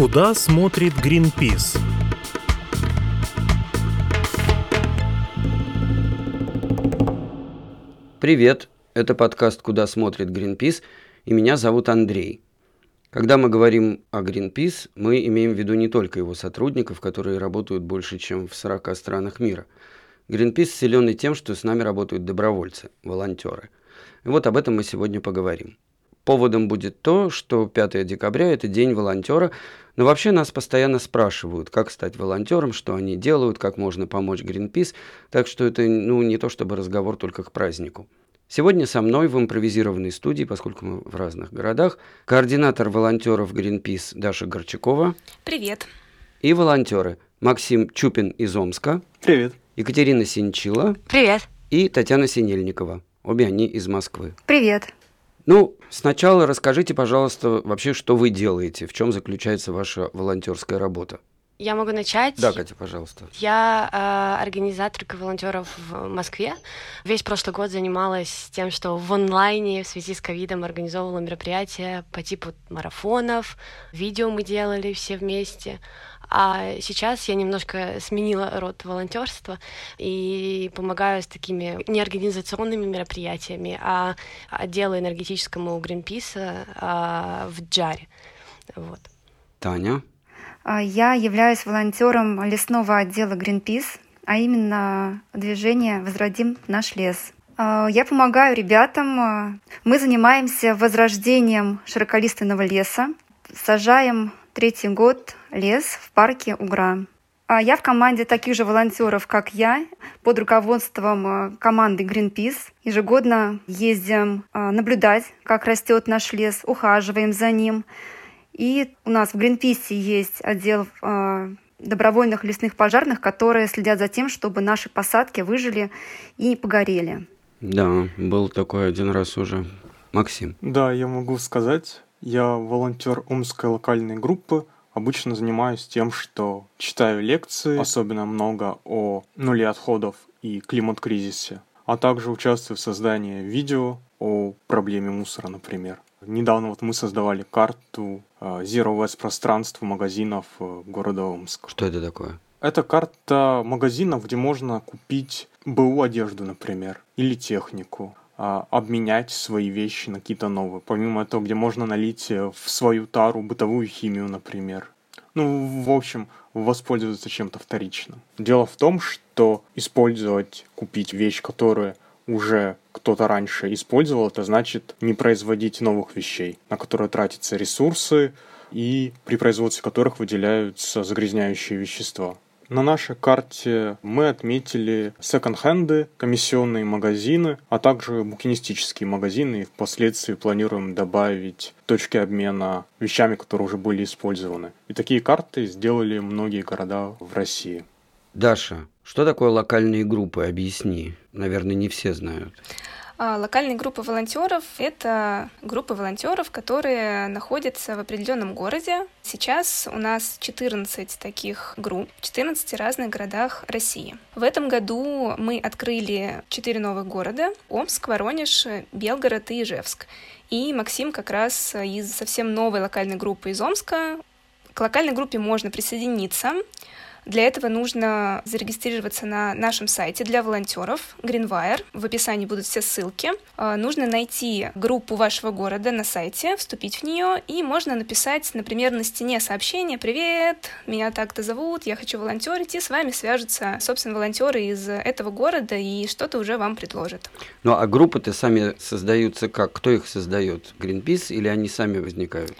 Куда смотрит Greenpeace? Привет, это подкаст «Куда смотрит Greenpeace» и меня зовут Андрей. Когда мы говорим о Greenpeace, мы имеем в виду не только его сотрудников, которые работают больше, чем в 40 странах мира. Greenpeace силен и тем, что с нами работают добровольцы, волонтеры. И вот об этом мы сегодня поговорим. Поводом будет то, что 5 декабря – это день волонтера, но вообще нас постоянно спрашивают, как стать волонтером, что они делают, как можно помочь Greenpeace, так что это ну, не то чтобы разговор только к празднику. Сегодня со мной в импровизированной студии, поскольку мы в разных городах, координатор волонтеров Greenpeace Даша Горчакова. Привет. И волонтеры Максим Чупин из Омска. Привет. Екатерина Синчила. Привет. И Татьяна Синельникова. Обе они из Москвы. Привет. Ну, сначала расскажите, пожалуйста, вообще, что вы делаете, в чем заключается ваша волонтерская работа. Я могу начать. Да, Катя, пожалуйста. Я э, организаторка волонтеров в Москве. Весь прошлый год занималась тем, что в онлайне в связи с ковидом организовывала мероприятия по типу марафонов, видео мы делали все вместе. А сейчас я немножко сменила род волонтерства и помогаю с такими неорганизационными мероприятиями, а отделу энергетическому Гринписа а, в Джаре. Вот. Таня? А, я являюсь волонтером лесного отдела Greenpeace, а именно движение «Возродим наш лес». А, я помогаю ребятам. Мы занимаемся возрождением широколиственного леса, сажаем третий год лес в парке Угра. А я в команде таких же волонтеров, как я, под руководством команды Greenpeace. Ежегодно ездим наблюдать, как растет наш лес, ухаживаем за ним, и у нас в Гринписе есть отдел э, добровольных лесных пожарных, которые следят за тем, чтобы наши посадки выжили и не погорели. Да, был такой один раз уже. Максим. Да, я могу сказать, я волонтер Омской локальной группы. Обычно занимаюсь тем, что читаю лекции, особенно много о нуле отходов и климат-кризисе, а также участвую в создании видео о проблеме мусора, например. Недавно вот мы создавали карту э, Zero Waste пространств магазинов э, города Омск. Что это такое? Это карта магазинов, где можно купить БУ одежду, например, или технику, а, обменять свои вещи на какие-то новые. Помимо этого, где можно налить э, в свою тару бытовую химию, например. Ну, в общем, воспользоваться чем-то вторичным. Дело в том, что использовать, купить вещь, которая уже кто-то раньше использовал, это значит не производить новых вещей, на которые тратятся ресурсы и при производстве которых выделяются загрязняющие вещества. На нашей карте мы отметили секонд-хенды, комиссионные магазины, а также букинистические магазины и впоследствии планируем добавить точки обмена вещами, которые уже были использованы. И такие карты сделали многие города в России. Даша, что такое локальные группы? Объясни. Наверное, не все знают. А, локальные группы волонтеров — это группы волонтеров, которые находятся в определенном городе. Сейчас у нас 14 таких групп в 14 разных городах России. В этом году мы открыли 4 новых города — Омск, Воронеж, Белгород и Ижевск. И Максим как раз из совсем новой локальной группы из Омска. К локальной группе можно присоединиться. Для этого нужно зарегистрироваться на нашем сайте для волонтеров Greenwire. В описании будут все ссылки. А, нужно найти группу вашего города на сайте, вступить в нее, и можно написать, например, на стене сообщение «Привет, меня так-то зовут, я хочу волонтерить», и с вами свяжутся, собственно, волонтеры из этого города и что-то уже вам предложат. Ну а группы-то сами создаются как? Кто их создает? Greenpeace или они сами возникают?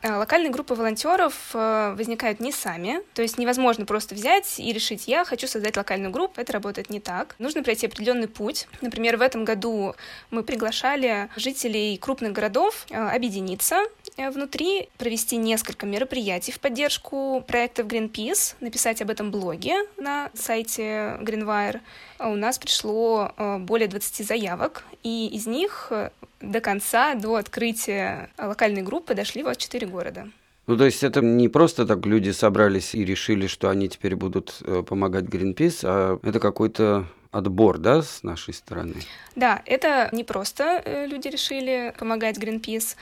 Э, локальные группы волонтеров э, возникают не сами, то есть невозможно просто взять и решить, я хочу создать локальную группу, это работает не так. Нужно пройти определенный путь. Например, в этом году мы приглашали жителей крупных городов э, объединиться внутри, провести несколько мероприятий в поддержку проектов Greenpeace, написать об этом блоге на сайте Greenwire. У нас пришло более 20 заявок, и из них до конца, до открытия локальной группы дошли вот четыре города. Ну, то есть это не просто так люди собрались и решили, что они теперь будут э, помогать Greenpeace, а это какой-то отбор, да, с нашей стороны? Да, это не просто э, люди решили помогать Greenpeace.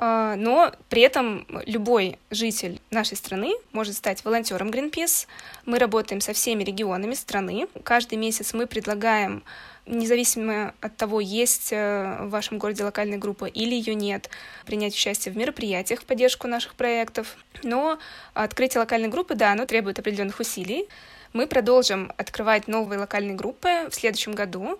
А, но при этом любой житель нашей страны может стать волонтером Greenpeace. Мы работаем со всеми регионами страны. Каждый месяц мы предлагаем независимо от того, есть э, в вашем городе локальная группа или ее нет, принять участие в мероприятиях в поддержку наших проектов. Но открытие локальной группы, да, оно требует определенных усилий. Мы продолжим открывать новые локальные группы в следующем году.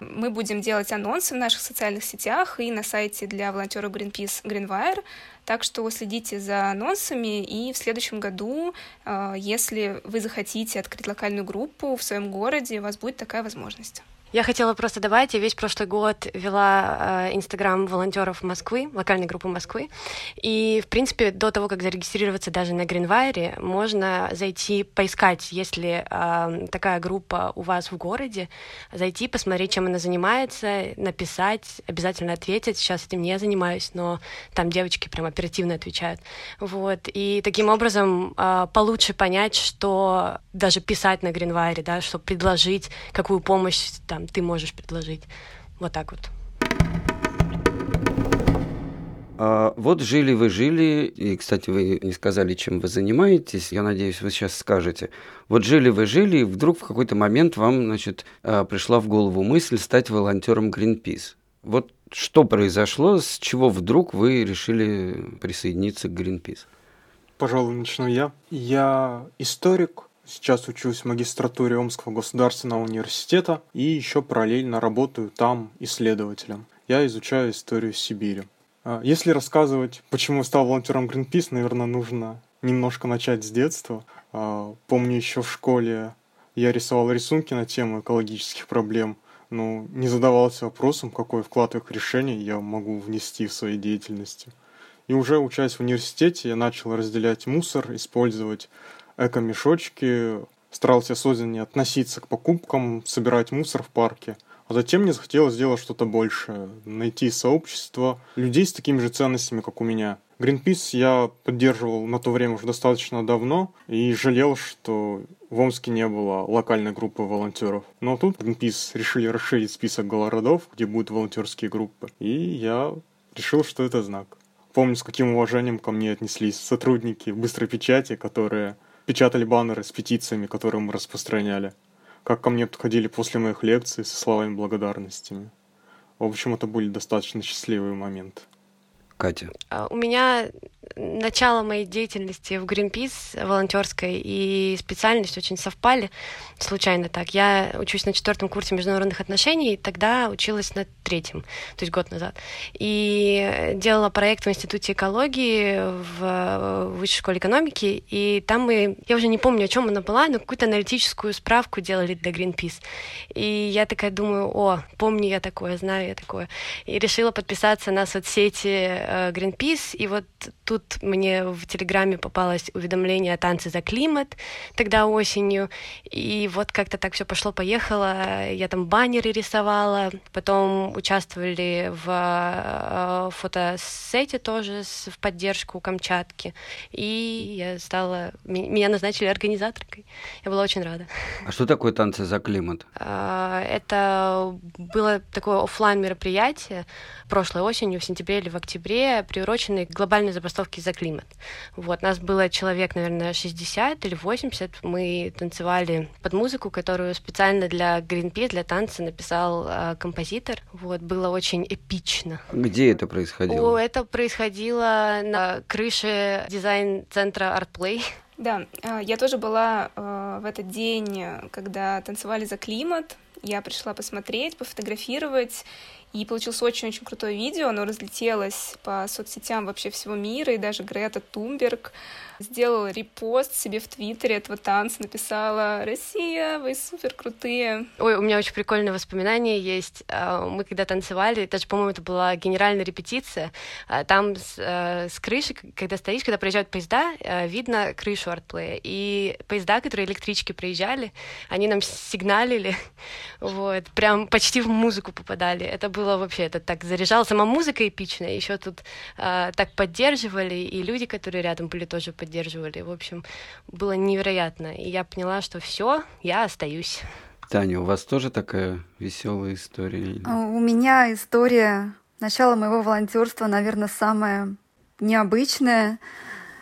Мы будем делать анонсы в наших социальных сетях и на сайте для волонтеров Greenpeace Greenwire. Так что следите за анонсами, и в следующем году, э, если вы захотите открыть локальную группу в своем городе, у вас будет такая возможность. Я хотела просто добавить, я весь прошлый год вела э, Инстаграм волонтеров Москвы, локальной группы Москвы, и, в принципе, до того, как зарегистрироваться даже на Гринвайре, можно зайти поискать, если э, такая группа у вас в городе, зайти, посмотреть, чем она занимается, написать, обязательно ответить. Сейчас этим не занимаюсь, но там девочки прям оперативно отвечают. Вот, и таким образом э, получше понять, что даже писать на Гринвайре, да, что предложить, какую помощь там ты можешь предложить. Вот так вот. А, вот жили вы жили, и, кстати, вы не сказали, чем вы занимаетесь, я надеюсь, вы сейчас скажете. Вот жили вы жили, и вдруг в какой-то момент вам, значит, а, пришла в голову мысль стать волонтером Greenpeace. Вот что произошло, с чего вдруг вы решили присоединиться к Greenpeace? Пожалуй, начну я. Я историк, Сейчас учусь в магистратуре Омского государственного университета и еще параллельно работаю там исследователем. Я изучаю историю Сибири. А, если рассказывать, почему стал волонтером Greenpeace, наверное, нужно немножко начать с детства. А, помню, еще в школе я рисовал рисунки на тему экологических проблем, но не задавался вопросом, какой вклад в их решение я могу внести в своей деятельности. И уже учась в университете, я начал разделять мусор, использовать эко-мешочки, старался осознаннее относиться к покупкам, собирать мусор в парке. А затем мне захотелось сделать что-то большее, найти сообщество людей с такими же ценностями, как у меня. Greenpeace я поддерживал на то время уже достаточно давно и жалел, что в Омске не было локальной группы волонтеров. Но тут Greenpeace решили расширить список городов, где будут волонтерские группы. И я решил, что это знак. Помню, с каким уважением ко мне отнеслись сотрудники быстрой печати, которые печатали баннеры с петициями, которые мы распространяли. Как ко мне подходили после моих лекций со словами благодарностями. В общем, это были достаточно счастливые моменты. Катя? А, у меня начало моей деятельности в Greenpeace волонтерской и специальность очень совпали случайно так. Я учусь на четвертом курсе международных отношений, тогда училась на третьем, то есть год назад. И делала проект в Институте экологии в Высшей школе экономики, и там мы, я уже не помню, о чем она была, но какую-то аналитическую справку делали для Greenpeace. И я такая думаю, о, помню я такое, знаю я такое. И решила подписаться на соцсети э, Greenpeace, и вот тут мне в Телеграме попалось уведомление о танце за климат тогда осенью, и вот как-то так все пошло-поехало. Я там баннеры рисовала, потом участвовали в э, фотосете тоже в поддержку Камчатки, и я стала... Меня назначили организаторкой. Я была очень рада. А что такое танцы за климат? А, это было такое офлайн мероприятие прошлой осенью, в сентябре или в октябре, приуроченное к глобальной забастовке за климат. Вот, нас было человек, наверное, 60 или 80. Мы танцевали под музыку, которую специально для Greenpeace, для танца написал э, композитор. Вот, было очень эпично. Где это происходило? О, это происходило на крыше дизайн-центра ArtPlay. Да, а, я тоже была э, в этот день, когда танцевали за климат. Я пришла посмотреть, пофотографировать, и получилось очень-очень крутое видео, оно разлетелось по соцсетям вообще всего мира, и даже Грета Тумберг сделала репост себе в Твиттере этого танца, написала «Россия, вы супер крутые». Ой, у меня очень прикольное воспоминание есть. А, мы когда танцевали, даже, по-моему, это была генеральная репетиция, а, там с, э, с крыши, когда стоишь, когда проезжают поезда, э, видно крышу артплея. И поезда, которые электрички проезжали, они нам сигналили, вот, прям почти в музыку попадали. Это было вообще, это так заряжало. Сама музыка эпичная, еще тут э, так поддерживали, и люди, которые рядом были, тоже. В общем, было невероятно. И я поняла, что все, я остаюсь. Таня, у вас тоже такая веселая история? А, у меня история Начало моего волонтерства, наверное, самое необычное.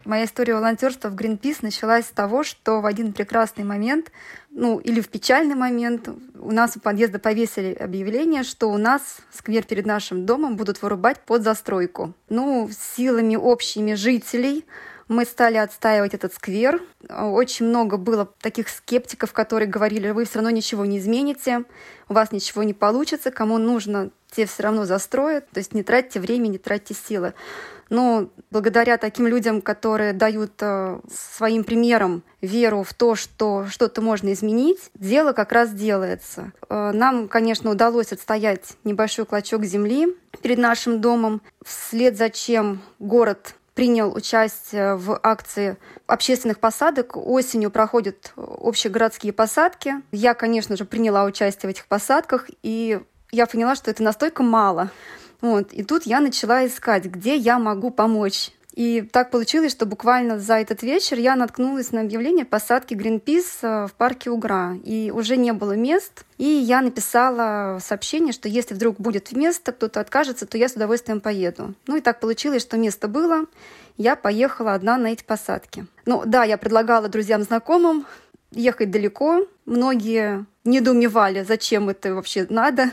Моя история волонтерства в Greenpeace началась с того, что в один прекрасный момент, ну или в печальный момент, у нас у подъезда повесили объявление, что у нас сквер перед нашим домом будут вырубать под застройку. Ну, силами общими жителей мы стали отстаивать этот сквер. Очень много было таких скептиков, которые говорили, вы все равно ничего не измените, у вас ничего не получится, кому нужно, те все равно застроят. То есть не тратьте время, не тратьте силы. Но благодаря таким людям, которые дают э, своим примером веру в то, что что-то можно изменить, дело как раз делается. Э, нам, конечно, удалось отстоять небольшой клочок земли перед нашим домом, вслед за чем город принял участие в акции общественных посадок. Осенью проходят общегородские посадки. Я, конечно же, приняла участие в этих посадках, и я поняла, что это настолько мало. Вот. И тут я начала искать, где я могу помочь. И так получилось, что буквально за этот вечер я наткнулась на объявление посадки Greenpeace э, в парке Угра. И уже не было мест. И я написала сообщение, что если вдруг будет место, кто-то откажется, то я с удовольствием поеду. Ну и так получилось, что место было. Я поехала одна на эти посадки. Ну да, я предлагала друзьям, знакомым ехать далеко. Многие недоумевали, зачем это вообще надо.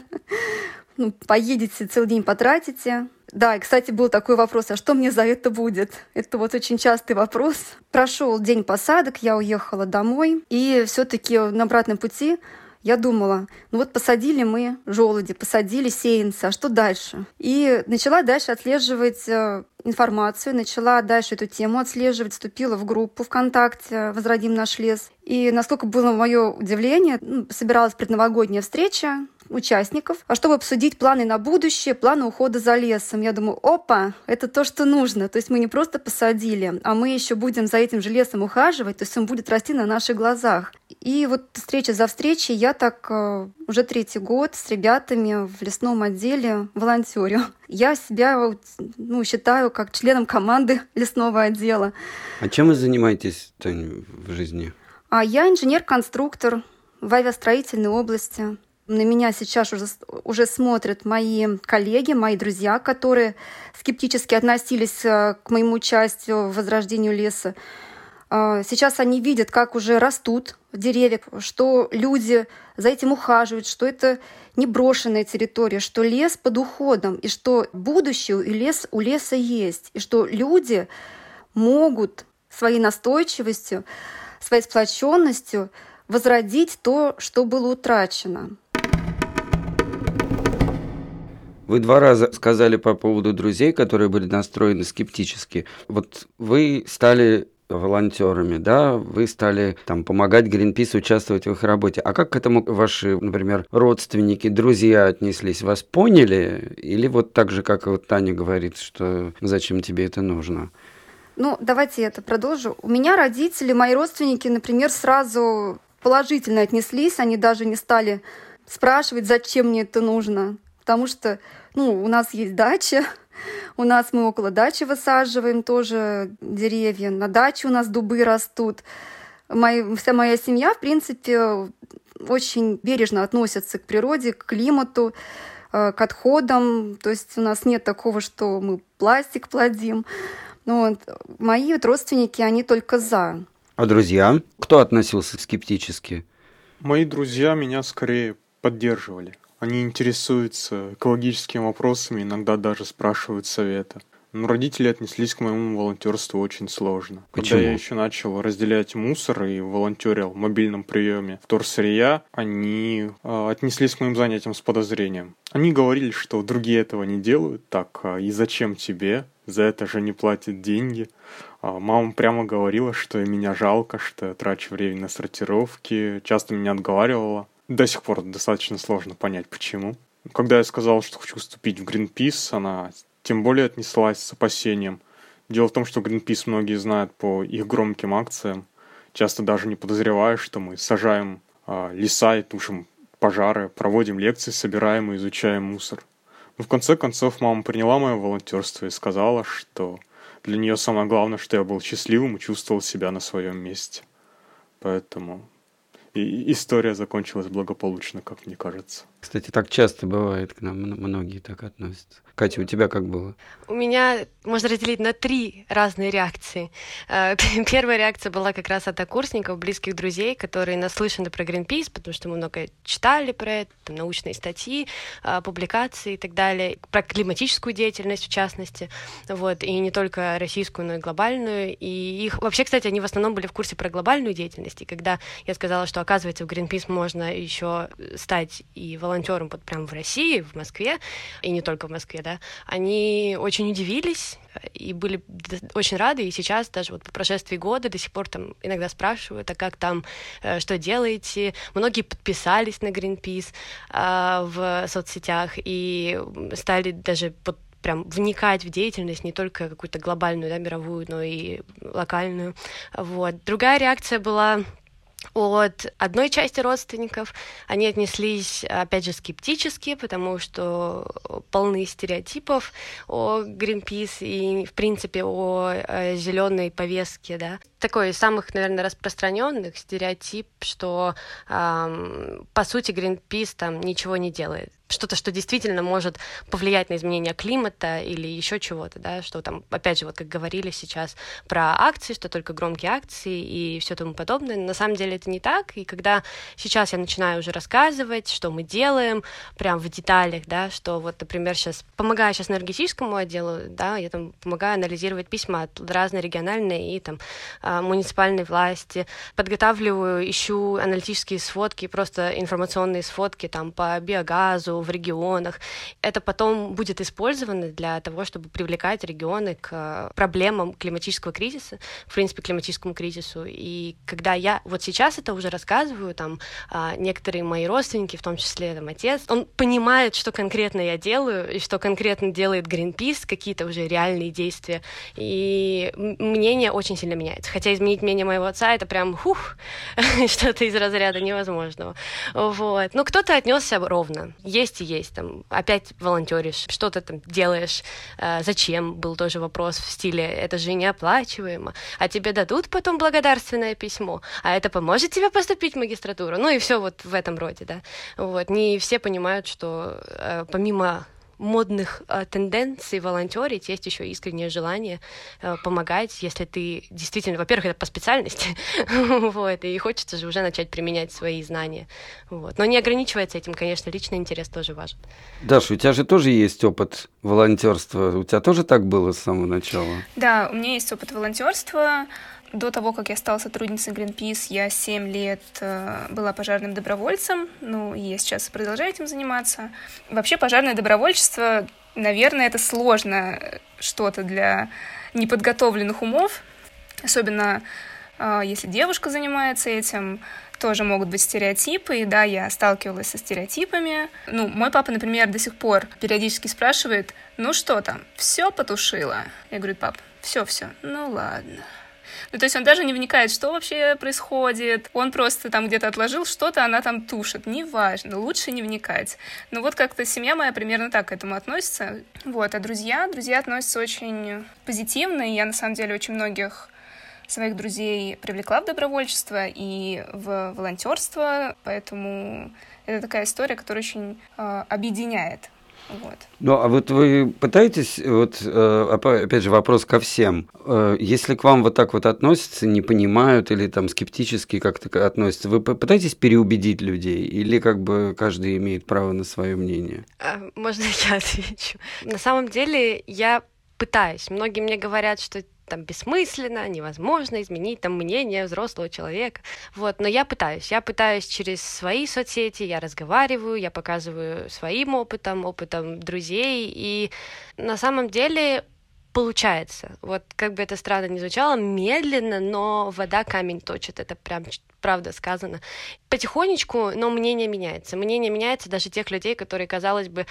Ну, поедете, целый день потратите. Да, и, кстати, был такой вопрос, а что мне за это будет? Это вот очень частый вопрос. Прошел день посадок, я уехала домой, и все-таки на обратном пути я думала, ну вот посадили мы желуди, посадили сеянцы, а что дальше? И начала дальше отслеживать э, информацию, начала дальше эту тему отслеживать, вступила в группу ВКонтакте «Возродим наш лес». И насколько было мое удивление, ну, собиралась предновогодняя встреча, участников, а чтобы обсудить планы на будущее, планы ухода за лесом. Я думаю, опа, это то, что нужно. То есть мы не просто посадили, а мы еще будем за этим же лесом ухаживать, то есть он будет расти на наших глазах. И вот встреча за встречей я так э, уже третий год с ребятами в лесном отделе волонтерю. Я себя ну, считаю как членом команды лесного отдела. А чем вы занимаетесь, Тань, в жизни? А я инженер-конструктор в авиастроительной области. На меня сейчас уже, уже смотрят мои коллеги, мои друзья, которые скептически относились э, к моему участию в возрождении леса. А, сейчас они видят, как уже растут деревья, что люди за этим ухаживают, что это не брошенная территория, что лес под уходом, и что будущее и лес у леса есть, и что люди могут своей настойчивостью, своей сплоченностью возродить то, что было утрачено. Вы два раза сказали по поводу друзей, которые были настроены скептически. Вот вы стали волонтерами, да, вы стали там помогать Greenpeace участвовать в их работе. А как к этому ваши, например, родственники, друзья отнеслись? Вас поняли? Или вот так же, как вот Таня говорит, что зачем тебе это нужно? Ну, давайте я это продолжу. У меня родители, мои родственники, например, сразу положительно отнеслись, они даже не стали спрашивать, зачем мне это нужно потому что ну, у нас есть дача, у нас мы около дачи высаживаем тоже деревья, на даче у нас дубы растут. Моя, вся моя семья, в принципе, очень бережно относится к природе, к климату, э, к отходам. То есть у нас нет такого, что мы пластик плодим. Ну, вот. Мои вот родственники, они только за. А друзья? Кто относился скептически? Мои друзья меня скорее поддерживали. Они интересуются экологическими вопросами, иногда даже спрашивают совета. Но родители отнеслись к моему волонтерству очень сложно. Почему? Когда я еще начал разделять мусор и волонтерил в мобильном приеме вторсырья, они э, отнеслись к моим занятиям с подозрением. Они говорили, что другие этого не делают, так а и зачем тебе? За это же не платят деньги. А мама прямо говорила, что меня жалко, что я трачу время на сортировки, часто меня отговаривала. До сих пор достаточно сложно понять, почему. Когда я сказал, что хочу вступить в Greenpeace, она тем более отнеслась с опасением. Дело в том, что Greenpeace многие знают по их громким акциям, часто даже не подозревая, что мы сажаем э, леса и тушим пожары, проводим лекции, собираем и изучаем мусор. Но в конце концов мама приняла мое волонтерство и сказала, что для нее самое главное, что я был счастливым и чувствовал себя на своем месте. Поэтому история закончилась благополучно, как мне кажется. Кстати, так часто бывает, к нам многие так относятся. Катя, у тебя как было? У меня можно разделить на три разные реакции. Э, первая реакция была как раз от окурсников, близких друзей, которые наслышаны про Greenpeace, потому что мы много читали про это, там, научные статьи, э, публикации и так далее, про климатическую деятельность в частности, вот, и не только российскую, но и глобальную. И их вообще, кстати, они в основном были в курсе про глобальную деятельность. И когда я сказала, что, оказывается, в Greenpeace можно еще стать и волонтером вот прямо в России, в Москве, и не только в Москве, да, они очень удивились и были очень рады, и сейчас даже вот по прошествии года до сих пор там иногда спрашивают, а как там, э, что делаете? Многие подписались на Greenpeace э, в соцсетях и стали даже под прям вникать в деятельность, не только какую-то глобальную, да, мировую, но и локальную. Вот. Другая реакция была от одной части родственников они отнеслись, опять же, скептически, потому что полны стереотипов о Greenpeace и, в принципе, о, о зеленой повестке, да. Такой из самых, наверное, распространенных стереотип, что, эм, по сути, Greenpeace там ничего не делает что-то, что действительно может повлиять на изменение климата или еще чего-то, да, что там, опять же, вот как говорили сейчас про акции, что только громкие акции и все тому подобное. На самом деле это не так, и когда сейчас я начинаю уже рассказывать, что мы делаем, прям в деталях, да, что вот, например, сейчас помогаю сейчас энергетическому отделу, да, я там помогаю анализировать письма от разной региональной и там а, муниципальной власти, подготавливаю, ищу аналитические сводки, просто информационные сводки там по биогазу, в регионах. Это потом будет использовано для того, чтобы привлекать регионы к э, проблемам климатического кризиса, в принципе, климатическому кризису. И когда я вот сейчас это уже рассказываю, там, а, некоторые мои родственники, в том числе там, отец, он понимает, что конкретно я делаю, и что конкретно делает Greenpeace, какие-то уже реальные действия. И мнение очень сильно меняется. Хотя изменить мнение моего отца — это прям, хух, что-то из разряда невозможного. Вот. Но кто-то отнесся ровно. Есть есть и есть. Там, опять волонтеришь, что ты там делаешь, э, зачем, был тоже вопрос в стиле, это же неоплачиваемо, а тебе дадут потом благодарственное письмо, а это поможет тебе поступить в магистратуру, ну и все вот в этом роде, да. Вот, не все понимают, что э, помимо модных э, тенденций волонтерить, есть еще искреннее желание э, помогать, если ты действительно, во-первых, это по специальности, вот, и хочется же уже начать применять свои знания, вот. Но не ограничивается этим, конечно, личный интерес тоже важен. Даша, у тебя же тоже есть опыт волонтерства, у тебя тоже так было с самого начала? Да, у меня есть опыт волонтерства. До того, как я стала сотрудницей Greenpeace, я 7 лет э, была пожарным добровольцем, ну, и я сейчас продолжаю этим заниматься. Вообще, пожарное добровольчество, наверное, это сложно что-то для неподготовленных умов, особенно э, если девушка занимается этим, тоже могут быть стереотипы, и да, я сталкивалась со стереотипами. Ну, мой папа, например, до сих пор периодически спрашивает, ну что там, все потушила? Я говорю, пап, все-все, ну ладно. Ну, то есть он даже не вникает, что вообще происходит. Он просто там где-то отложил что-то, она там тушит. Неважно, лучше не вникать. Ну, вот как-то семья моя примерно так к этому относится. Вот, а друзья, друзья относятся очень позитивно, и я, на самом деле, очень многих своих друзей привлекла в добровольчество и в волонтерство, поэтому это такая история, которая очень э, объединяет. Вот. Ну, а вот вы пытаетесь, вот э, опять же вопрос ко всем, э, если к вам вот так вот относятся, не понимают или там скептически как-то относятся, вы пытаетесь переубедить людей или как бы каждый имеет право на свое мнение? А, можно я отвечу? На самом деле я пытаюсь. Многие мне говорят, что там бессмысленно, невозможно изменить там мнение взрослого человека. Вот, но я пытаюсь. Я пытаюсь через свои соцсети, я разговариваю, я показываю своим опытом, опытом друзей, и на самом деле получается. Вот как бы это странно ни звучало, медленно, но вода камень точит. Это прям правда сказано. Потихонечку, но мнение меняется. Мнение меняется даже тех людей, которые, казалось бы,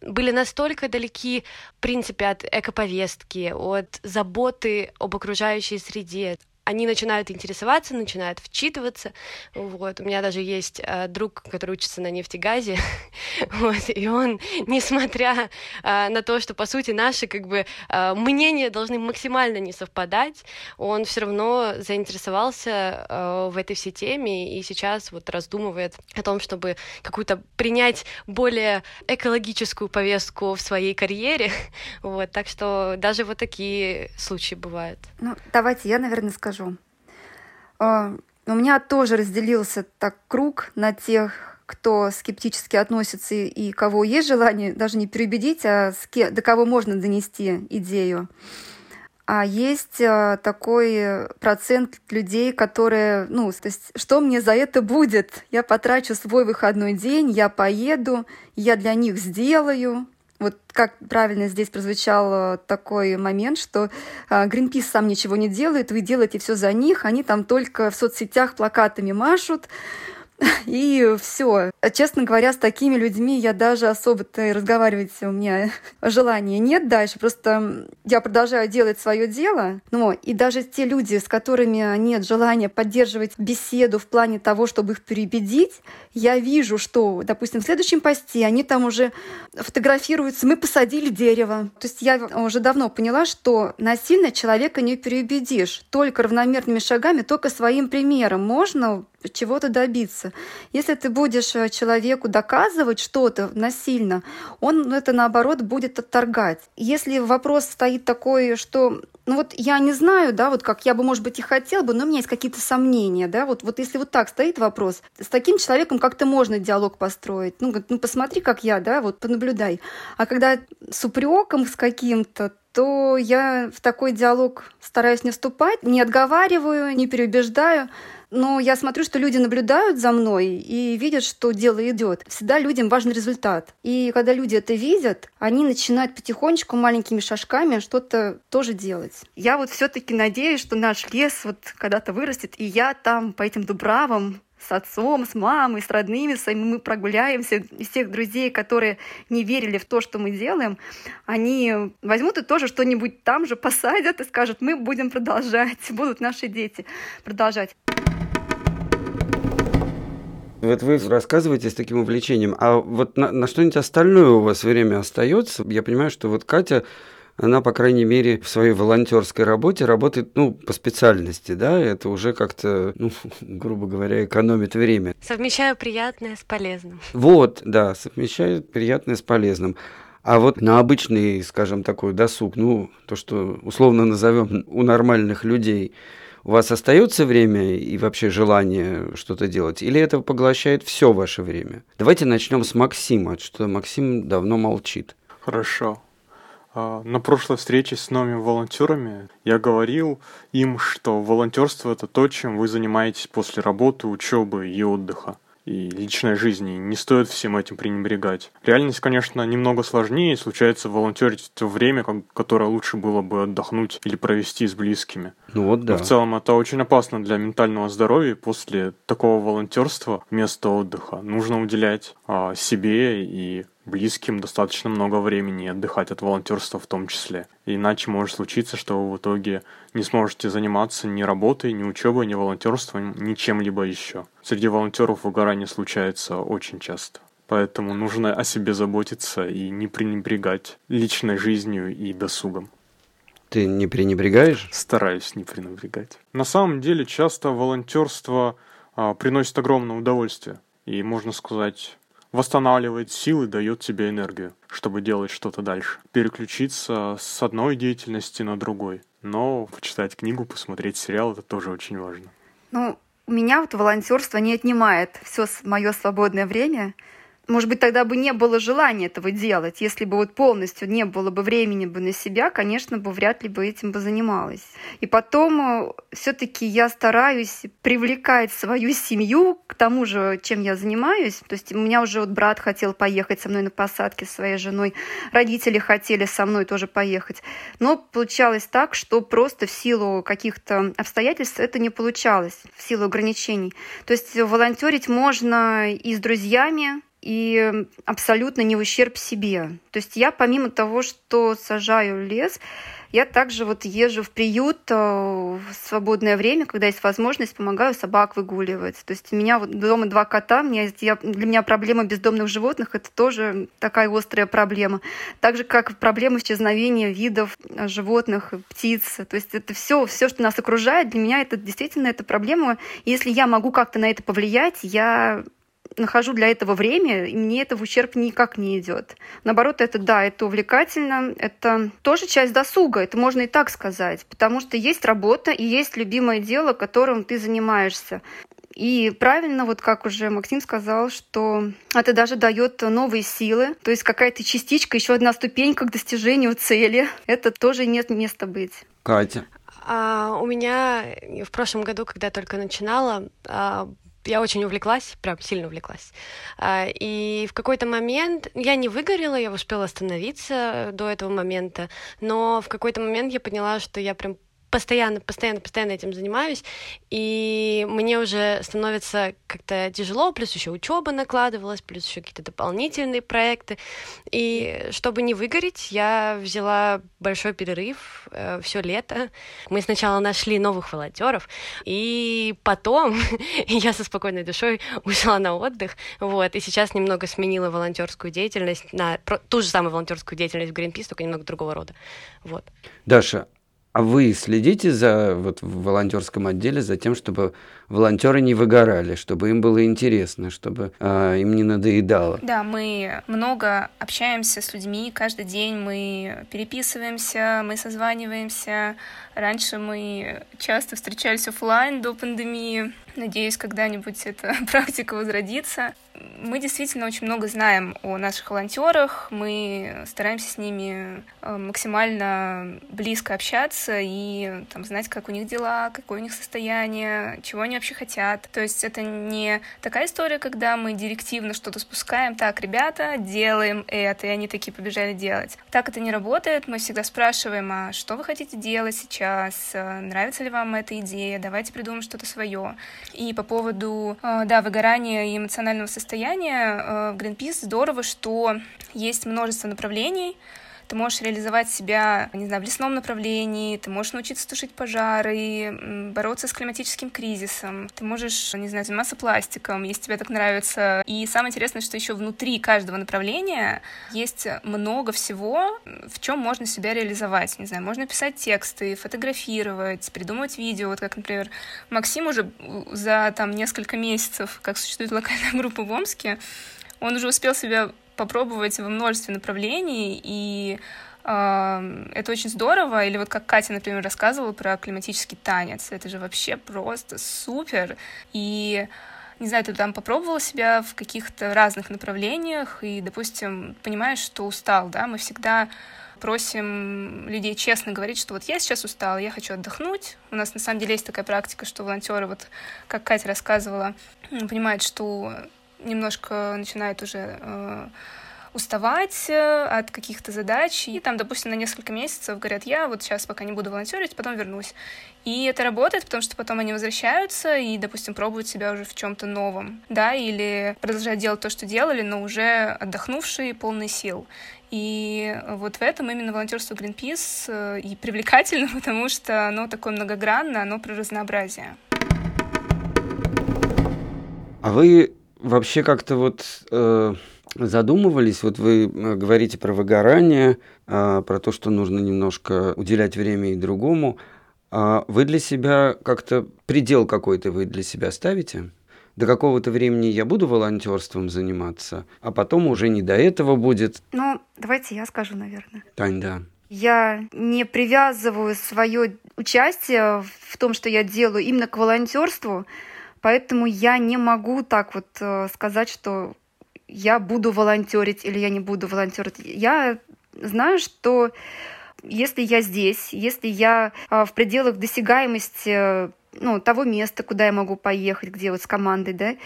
были настолько далеки, в принципе, от экоповестки, от заботы об окружающей среде, они начинают интересоваться, начинают вчитываться. Вот. У меня даже есть э, друг, который учится на нефтегазе, вот, и он, несмотря э, на то, что, по сути, наши как бы э, мнения должны максимально не совпадать, он все равно заинтересовался э, в этой всей теме и сейчас вот раздумывает о том, чтобы какую-то принять более экологическую повестку в своей карьере. Вот, так что даже вот такие случаи бывают. Ну, давайте я, наверное, скажу. А, у меня тоже разделился так круг на тех, кто скептически относится и кого есть желание даже не переубедить, а до кого можно донести идею. А есть а, такой процент людей, которые, ну, то есть, что мне за это будет? Я потрачу свой выходной день, я поеду, я для них сделаю. Вот как правильно здесь прозвучал э, такой момент, что Greenpeace а, сам ничего не делает, вы делаете все за них, они там только в соцсетях плакатами машут, и все. Честно говоря, с такими людьми я даже особо-то разговаривать у меня желания нет дальше. Просто я продолжаю делать свое дело. Но и даже те люди, с которыми нет желания поддерживать беседу в плане того, чтобы их переубедить, я вижу, что, допустим, в следующем посте они там уже фотографируются, мы посадили дерево. То есть я уже давно поняла, что насильно человека не переубедишь. Только равномерными шагами, только своим примером можно чего-то добиться. Если ты будешь э, человеку доказывать что-то насильно, он это наоборот будет отторгать. Если вопрос стоит такой, что ну вот я не знаю, да, вот как я бы, может быть, и хотел бы, но у меня есть какие-то сомнения, да, вот, вот если вот так стоит вопрос, с таким человеком как-то можно диалог построить, ну, ну посмотри, как я, да, вот понаблюдай. А когда с упреком с каким-то, то я в такой диалог стараюсь не вступать, не отговариваю, не переубеждаю, но я смотрю, что люди наблюдают за мной и видят, что дело идет. Всегда людям важен результат. И когда люди это видят, они начинают потихонечку маленькими шажками что-то тоже делать. Я вот все-таки надеюсь, что наш лес вот когда-то вырастет, и я там по этим дубравам с отцом, с мамой, с родными своими мы прогуляемся. И всех друзей, которые не верили в то, что мы делаем, они возьмут и тоже что-нибудь там же посадят и скажут, мы будем продолжать, будут наши дети продолжать. Вот вы рассказываете с таким увлечением, а вот на, на что-нибудь остальное у вас время остается? Я понимаю, что вот Катя она, по крайней мере, в своей волонтерской работе работает, ну, по специальности, да, это уже как-то, ну, грубо говоря, экономит время. Совмещаю приятное с полезным. Вот, да, совмещает приятное с полезным. А вот на обычный, скажем, такой досуг, ну, то, что условно назовем у нормальных людей – у вас остается время и вообще желание что-то делать? Или это поглощает все ваше время? Давайте начнем с Максима, что Максим давно молчит. Хорошо. А, на прошлой встрече с новыми волонтерами я говорил им, что волонтерство это то, чем вы занимаетесь после работы, учебы и отдыха и личной жизни. Не стоит всем этим пренебрегать. Реальность, конечно, немного сложнее, случается волонтерить то время, которое лучше было бы отдохнуть или провести с близкими. Ну вот да. Но в целом это очень опасно для ментального здоровья. После такого волонтерства вместо отдыха нужно уделять а, себе и близким достаточно много времени отдыхать от волонтерства в том числе. иначе может случиться, что вы в итоге не сможете заниматься ни работой, ни учебой, ни волонтерством, ни чем-либо еще. Среди волонтеров выгорание случается очень часто. Поэтому нужно о себе заботиться и не пренебрегать личной жизнью и досугом. Ты не пренебрегаешь? Стараюсь не пренебрегать. На самом деле часто волонтерство а, приносит огромное удовольствие. И можно сказать, восстанавливает силы, дает тебе энергию, чтобы делать что-то дальше. Переключиться с одной деятельности на другой. Но почитать книгу, посмотреть сериал, это тоже очень важно. Ну, у меня вот волонтерство не отнимает все мое свободное время. Может быть, тогда бы не было желания этого делать. Если бы вот полностью не было бы времени бы на себя, конечно, бы вряд ли бы этим бы занималась. И потом э, все-таки я стараюсь привлекать свою семью к тому же, чем я занимаюсь. То есть у меня уже вот брат хотел поехать со мной на посадке с своей женой, родители хотели со мной тоже поехать. Но получалось так, что просто в силу каких-то обстоятельств это не получалось, в силу ограничений. То есть волонтерить можно и с друзьями, и абсолютно не в ущерб себе. То есть я помимо того, что сажаю лес, я также вот езжу в приют э, в свободное время, когда есть возможность, помогаю собак выгуливать. То есть у меня вот дома два кота, мне, я, для меня проблема бездомных животных – это тоже такая острая проблема. Так же, как проблема исчезновения видов э, животных, птиц. То есть это все, все, что нас окружает, для меня это действительно это проблема. Если я могу как-то на это повлиять, я нахожу для этого время, и мне это в ущерб никак не идет. Наоборот, это да, это увлекательно, это тоже часть досуга, это можно и так сказать, потому что есть работа и есть любимое дело, которым ты занимаешься. И правильно, вот как уже Максим сказал, что это даже дает новые силы, то есть какая-то частичка, еще одна ступенька к достижению цели. Это тоже нет места быть. Катя. А, у меня в прошлом году, когда я только начинала, а, я очень увлеклась, прям сильно увлеклась. А, и в какой-то момент я не выгорела, я успела остановиться до этого момента, но в какой-то момент я поняла, что я прям постоянно, постоянно, постоянно этим занимаюсь, и мне уже становится как-то тяжело, плюс еще учеба накладывалась, плюс еще какие-то дополнительные проекты. И чтобы не выгореть, я взяла большой перерыв э, все лето. Мы сначала нашли новых волонтеров, и потом я со спокойной душой ушла на отдых, вот, и сейчас немного сменила волонтерскую деятельность на ту же самую волонтерскую деятельность в Greenpeace, только немного другого рода. Вот. Даша, а вы следите за вот в волонтерском отделе за тем, чтобы волонтеры не выгорали, чтобы им было интересно, чтобы э, им не надоедало? Да, мы много общаемся с людьми, каждый день мы переписываемся, мы созваниваемся. Раньше мы часто встречались офлайн до пандемии. Надеюсь, когда-нибудь эта практика возродится мы действительно очень много знаем о наших волонтерах, мы стараемся с ними э, максимально близко общаться и там, знать, как у них дела, какое у них состояние, чего они вообще хотят. То есть это не такая история, когда мы директивно что-то спускаем, так, ребята, делаем это, и они такие побежали делать. Так это не работает, мы всегда спрашиваем, а что вы хотите делать сейчас, нравится ли вам эта идея, давайте придумаем что-то свое. И по поводу, э, да, выгорания и эмоционального состояния э, в Greenpeace здорово, что есть множество направлений, ты можешь реализовать себя, не знаю, в лесном направлении, ты можешь научиться тушить пожары, бороться с климатическим кризисом, ты можешь, не знаю, заниматься пластиком, если тебе так нравится. И самое интересное, что еще внутри каждого направления есть много всего, в чем можно себя реализовать. Не знаю, можно писать тексты, фотографировать, придумывать видео. Вот как, например, Максим уже за там несколько месяцев, как существует локальная группа в Омске, он уже успел себя попробовать во множестве направлений, и э, это очень здорово. Или вот как Катя, например, рассказывала про климатический танец, это же вообще просто супер. И не знаю, ты там попробовала себя в каких-то разных направлениях и, допустим, понимаешь, что устал, да, мы всегда просим людей честно говорить, что вот я сейчас устала, я хочу отдохнуть. У нас на самом деле есть такая практика, что волонтеры, вот как Катя рассказывала, понимают, что немножко начинает уже э, уставать э, от каких-то задач, и там, допустим, на несколько месяцев говорят, я вот сейчас пока не буду волонтерить, потом вернусь. И это работает, потому что потом они возвращаются и, допустим, пробуют себя уже в чем-то новом, да, или продолжают делать то, что делали, но уже отдохнувшие, полные сил. И вот в этом именно волонтерство Greenpeace э, и привлекательно, потому что оно такое многогранное, оно про разнообразие. А вы вообще как-то вот э, задумывались, вот вы э, говорите про выгорание, э, про то, что нужно немножко уделять время и другому. А вы для себя как-то предел какой-то вы для себя ставите? До какого-то времени я буду волонтерством заниматься, а потом уже не до этого будет. Ну, давайте я скажу, наверное. Тань, да. Я не привязываю свое участие в том, что я делаю, именно к волонтерству, Поэтому я не могу так вот э, сказать, что я буду волонтерить или я не буду волонтерить. Я знаю, что если я здесь, если я э, в пределах досягаемости ну, того места, куда я могу поехать, где вот с командой, да.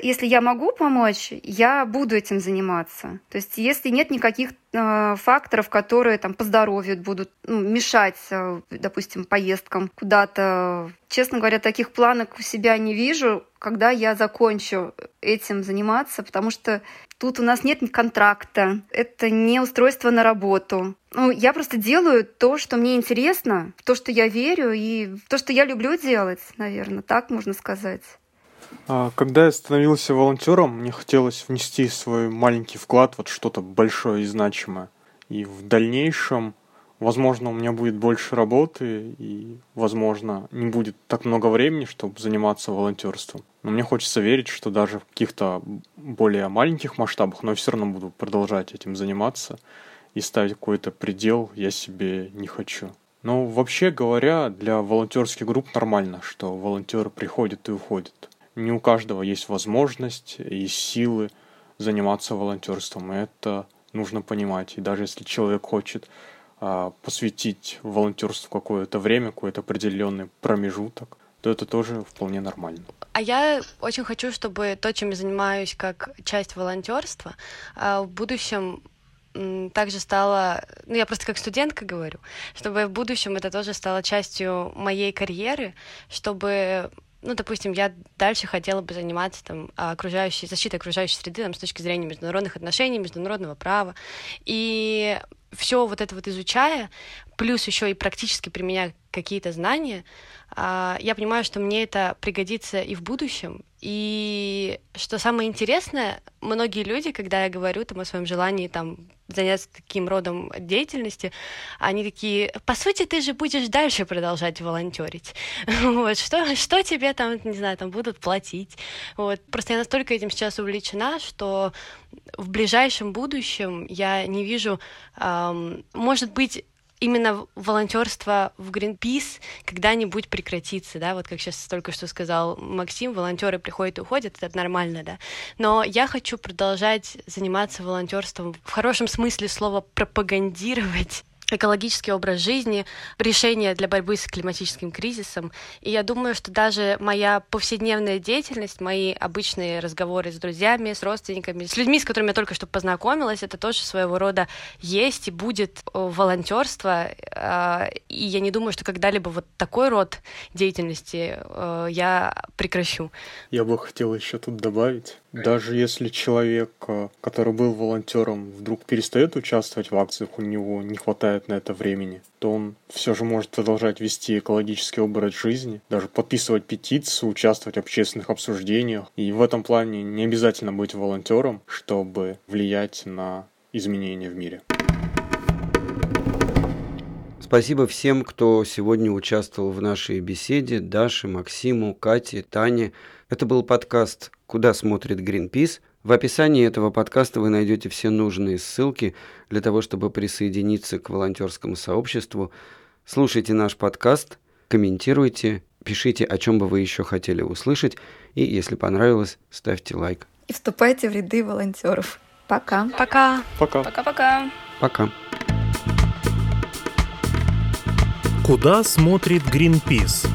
Если я могу помочь, я буду этим заниматься. То есть если нет никаких э, факторов, которые там по здоровью будут ну, мешать, э, допустим, поездкам куда-то честно говоря, таких планок у себя не вижу, когда я закончу этим заниматься, потому что тут у нас нет контракта, это не устройство на работу. Ну, я просто делаю то, что мне интересно, то, что я верю, и то, что я люблю делать, наверное, так можно сказать. А, когда я становился волонтером, мне хотелось внести свой маленький вклад, вот что-то большое и значимое. И в дальнейшем, возможно, у меня будет больше работы, и, возможно, не будет так много времени, чтобы заниматься волонтерством. Но мне хочется верить, что даже в каких-то более маленьких масштабах, но я все равно буду продолжать этим заниматься и ставить какой-то предел я себе не хочу. Но вообще говоря, для волонтерских групп нормально, что волонтеры приходят и уходят не у каждого есть возможность и силы заниматься волонтерством. И это нужно понимать. И даже если человек хочет посвятить волонтерству какое-то время, какой-то определенный промежуток, то это тоже вполне нормально. А я очень хочу, чтобы то, чем я занимаюсь как часть волонтерства, а, в будущем также стало, ну я просто как студентка говорю, чтобы в будущем это тоже стало частью моей карьеры, чтобы ну, допустим, я дальше хотела бы заниматься там окружающей, защитой окружающей среды там, с точки зрения международных отношений, международного права. И все вот это вот изучая, плюс еще и практически применяя какие-то знания, а, я понимаю, что мне это пригодится и в будущем. И что самое интересное, многие люди, когда я говорю там, о своем желании там, заняться таким родом деятельности, они такие, по сути, ты же будешь дальше продолжать волонтерить. Вот, что, что тебе там, не знаю, там будут платить. Вот. Просто я настолько этим сейчас увлечена, что в ближайшем будущем я не вижу, эм, может быть, именно волонтерство в Greenpeace когда-нибудь прекратится, да, вот как сейчас только что сказал Максим, волонтеры приходят и уходят, это нормально, да, но я хочу продолжать заниматься волонтерством в хорошем смысле слова пропагандировать экологический образ жизни, решения для борьбы с климатическим кризисом. И я думаю, что даже моя повседневная деятельность, мои обычные разговоры с друзьями, с родственниками, с людьми, с которыми я только что познакомилась, это тоже своего рода есть и будет э, волонтерство. А, и я не думаю, что когда-либо вот такой род деятельности э, я прекращу. Я бы хотел еще тут добавить, даже если человек, э, который был волонтером, вдруг перестает участвовать в акциях, у него не хватает на это времени, то он все же может продолжать вести экологический образ жизни, даже подписывать петиции, участвовать в общественных обсуждениях. И в этом плане не обязательно быть волонтером, чтобы влиять на изменения в мире. Спасибо всем, кто сегодня участвовал в нашей беседе. Даше, Максиму, Кате, Тане. Это был подкаст «Куда смотрит Greenpeace». В описании этого подкаста вы найдете все нужные ссылки для того, чтобы присоединиться к волонтерскому сообществу. Слушайте наш подкаст, комментируйте, пишите, о чем бы вы еще хотели услышать, и если понравилось, ставьте лайк. И вступайте в ряды волонтеров. Пока. Пока. Пока. Пока-пока. Пока. Куда смотрит Greenpeace?